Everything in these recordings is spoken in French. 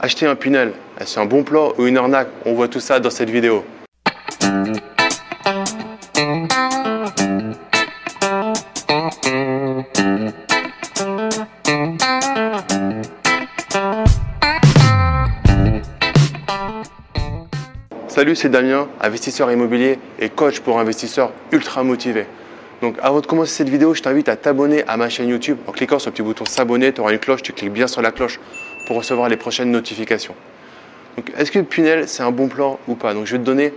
acheter un Pinel, c'est un bon plan ou une arnaque On voit tout ça dans cette vidéo. Salut, c'est Damien, investisseur immobilier et coach pour investisseurs ultra motivés. Donc avant de commencer cette vidéo, je t'invite à t'abonner à ma chaîne YouTube en cliquant sur le petit bouton s'abonner, tu auras une cloche, tu cliques bien sur la cloche recevoir les prochaines notifications. Est-ce que Pinel c'est un bon plan ou pas? Donc je vais te donner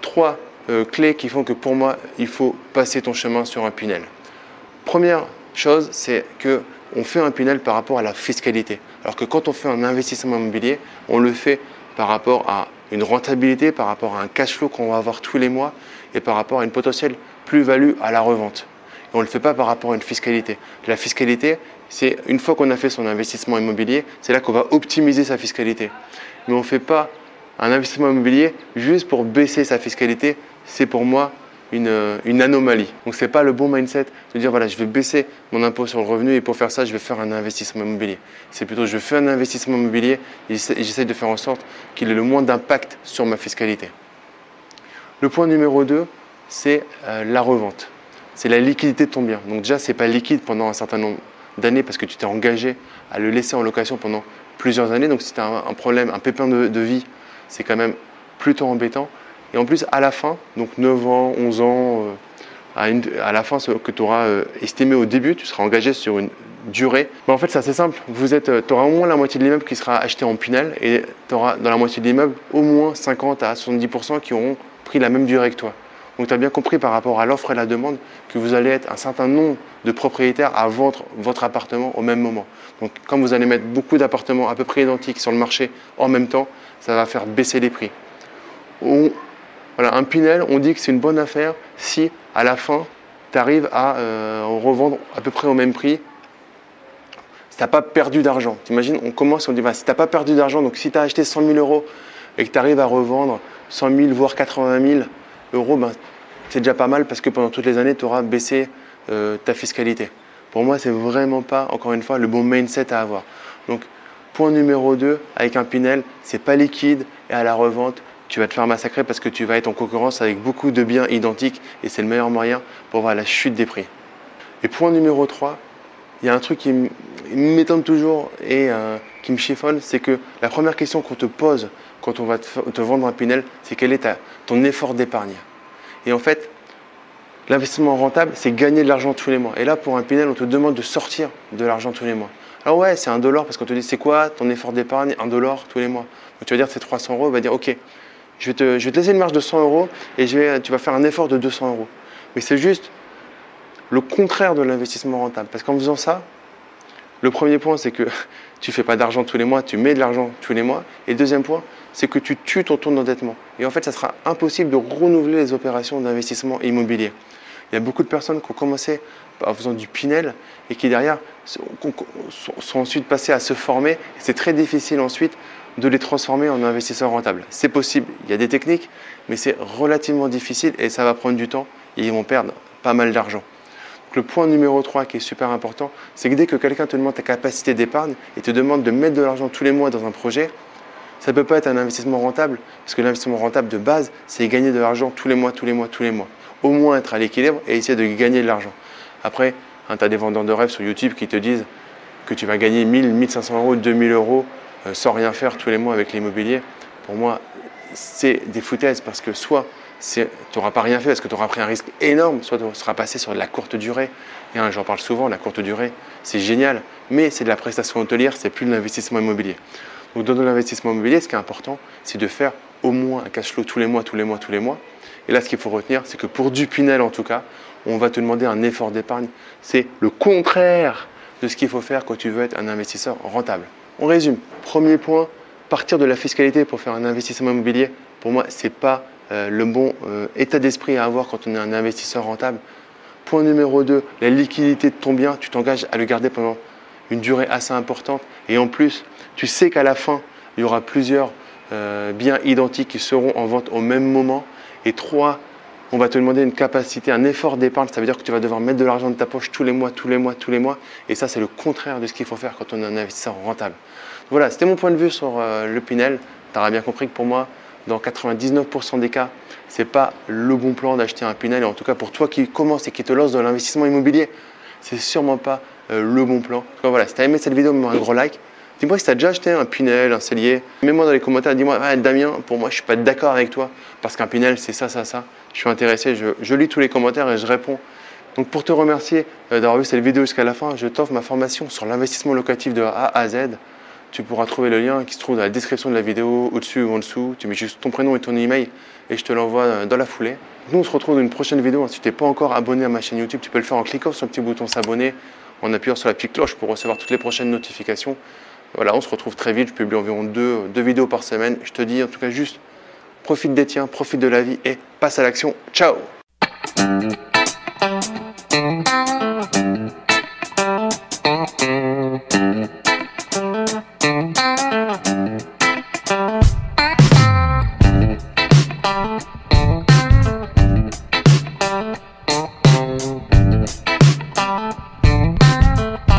trois euh, clés qui font que pour moi, il faut passer ton chemin sur un Pinel. Première chose, c'est que on fait un Pinel par rapport à la fiscalité. Alors que quand on fait un investissement immobilier, on le fait par rapport à une rentabilité, par rapport à un cash flow qu'on va avoir tous les mois et par rapport à une potentielle plus-value à la revente. On ne le fait pas par rapport à une fiscalité. La fiscalité, c'est une fois qu'on a fait son investissement immobilier, c'est là qu'on va optimiser sa fiscalité. Mais on ne fait pas un investissement immobilier juste pour baisser sa fiscalité. C'est pour moi une, anomalie. Donc ce n'est pas le bon mindset de dire voilà, je vais baisser mon impôt sur le revenu et pour faire ça, je vais faire un investissement immobilier. C'est plutôt je fais un investissement immobilier et j'essaie de faire en sorte qu'il ait le moins d'impact sur ma fiscalité. Le point numéro 2, c'est euh, la revente. C'est la liquidité de ton bien. Donc déjà, ce n'est pas liquide pendant un certain nombre d'années parce que tu t'es engagé à le laisser en location pendant plusieurs années. Donc si tu as un, problème, un pépin de vie, c'est quand même plutôt embêtant. Et en plus, à la fin, donc 9 ans, 11 ans, euh, à, la fin, ce que tu auras euh, estimé au début, tu seras engagé sur une durée. Mais en fait, c'est assez simple. Vous êtes, euh, tu auras au moins la moitié de l'immeuble qui sera acheté en Pinel et tu auras dans la moitié de l'immeuble au moins 50 à 70% qui auront pris la même durée que toi. Donc tu as bien compris par rapport à l'offre et la demande que vous allez être un certain nombre de propriétaires à vendre votre appartement au même moment. Donc comme vous allez mettre beaucoup d'appartements à peu près identiques sur le marché en même temps, ça va faire baisser les prix un Pinel, on dit que c'est une bonne affaire si à la fin, tu arrives à euh, revendre à peu près au même prix. Tu n'as pas perdu d'argent. T'imagines, on commence, on dit, bah, si tu n'as pas perdu d'argent, donc si tu as acheté 100 000 euros et que tu arrives à revendre 100 000, voire 80 000 euros, ben, c'est déjà pas mal parce que pendant toutes les années, tu auras baissé euh, ta fiscalité. Pour moi, c'est vraiment pas, encore une fois, le bon mindset à avoir. Donc, point numéro 2, avec un Pinel, c'est pas liquide et à la revente, tu vas te faire massacrer parce que tu vas être en concurrence avec beaucoup de biens identiques et c'est le meilleur moyen pour voir la chute des prix. Et point numéro 3, il y a un truc qui m'étonne toujours et euh, qui me chiffonne, c'est que la première question qu'on te pose quand on va te, vendre un Pinel, c'est quel est ton effort d'épargne? Et en fait, l'investissement rentable, c'est gagner de l'argent tous les mois. Et là, pour un Pinel, on te demande de sortir de l'argent tous les mois. Alors ouais, c'est un dollar parce qu'on te dit c'est quoi ton effort d'épargne? Un dollar tous les mois. Donc tu vas dire c'est 300 euros, on va dire ok, je vais, te, laisser une marge de 100 euros et tu vas faire un effort de 200 euros. Mais c'est juste le contraire de l'investissement rentable. Parce qu'en faisant ça, le premier point, c'est que tu ne fais pas d'argent tous les mois, tu mets de l'argent tous les mois. Et le deuxième point, c'est que tu tues ton taux d'endettement. Et en fait, ça sera impossible de renouveler les opérations d'investissement immobilier. Il y a beaucoup de personnes qui ont commencé en faisant du Pinel et qui derrière sont, ensuite passées à se former. C'est très difficile ensuite de les transformer en investisseurs rentables. C'est possible, il y a des techniques, mais c'est relativement difficile et ça va prendre du temps et ils vont perdre pas mal d'argent. Le point numéro 3 qui est super important, c'est que dès que quelqu'un te demande ta capacité d'épargne et te demande de mettre de l'argent tous les mois dans un projet, ça ne peut pas être un investissement rentable, parce que l'investissement rentable de base, c'est gagner de l'argent tous les mois, tous les mois, tous les mois. Au moins être à l'équilibre et essayer de gagner de l'argent. Après, hein, tu as des vendeurs de rêves sur YouTube qui te disent que tu vas gagner 1000, 1500 euros, 2000 euros euh, sans rien faire tous les mois avec l'immobilier, pour moi, c'est des foutaises parce que soit tu n'auras pas rien fait parce que tu auras pris un risque énorme, soit tu seras passé sur de la courte durée. Et hein, j'en parle souvent, la courte durée, c'est génial, mais c'est de la prestation hôtelière, c'est plus de l'investissement immobilier. Donc dans l'investissement immobilier, ce qui est important, c'est de faire au moins un cash flow tous les mois, tous les mois, tous les mois. Et là, ce qu'il faut retenir, c'est que pour du Pinel en tout cas, on va te demander un effort d'épargne. C'est le contraire de ce qu'il faut faire quand tu veux être un investisseur rentable. On résume. Premier point, partir de la fiscalité pour faire un investissement immobilier, pour moi, ce n'est pas euh, le bon euh, état d'esprit à avoir quand on est un investisseur rentable. Point numéro 2, la liquidité de ton bien, tu t'engages à le garder pendant une durée assez importante. Et en plus, tu sais qu'à la fin, il y aura plusieurs euh, biens identiques qui seront en vente au même moment. Et trois, on va te demander une capacité, un effort d'épargne. Ça veut dire que tu vas devoir mettre de l'argent dans ta poche tous les mois, tous les mois, tous les mois. Et ça, c'est le contraire de ce qu'il faut faire quand on est un investisseur rentable. Voilà, c'était mon point de vue sur euh, le Pinel. Tu auras bien compris que pour moi, dans 99% des cas, c'est pas le bon plan d'acheter un Pinel. Et en tout cas, pour toi qui commence et qui te lance dans l'investissement immobilier, c'est sûrement pas euh, le bon plan. Donc voilà, si tu as aimé cette vidéo, mets-moi un gros like. Dis-moi si tu as déjà acheté un Pinel, un cellier. Mets-moi dans les commentaires, dis-moi, ah, Damien, pour moi, je suis pas d'accord avec toi parce qu'un Pinel, c'est ça, ça, ça. Je suis intéressé, je, lis tous les commentaires et je réponds. Donc pour te remercier euh, d'avoir vu cette vidéo jusqu'à la fin, je t'offre ma formation sur l'investissement locatif de A à Z. Tu pourras trouver le lien qui se trouve dans la description de la vidéo, au-dessus ou en dessous. Tu mets juste ton prénom et ton email et je te l'envoie euh, dans la foulée. Nous, on se retrouve dans une prochaine vidéo. Si tu n'es pas encore abonné à ma chaîne YouTube, tu peux le faire en cliquant sur le petit bouton s'abonner, en appuyant sur la petite cloche pour recevoir toutes les prochaines notifications. Voilà, on se retrouve très vite. Je publie environ deux, vidéos par semaine. Je te dis en tout cas juste, profite des tiens, profite de la vie et passe à l'action. Ciao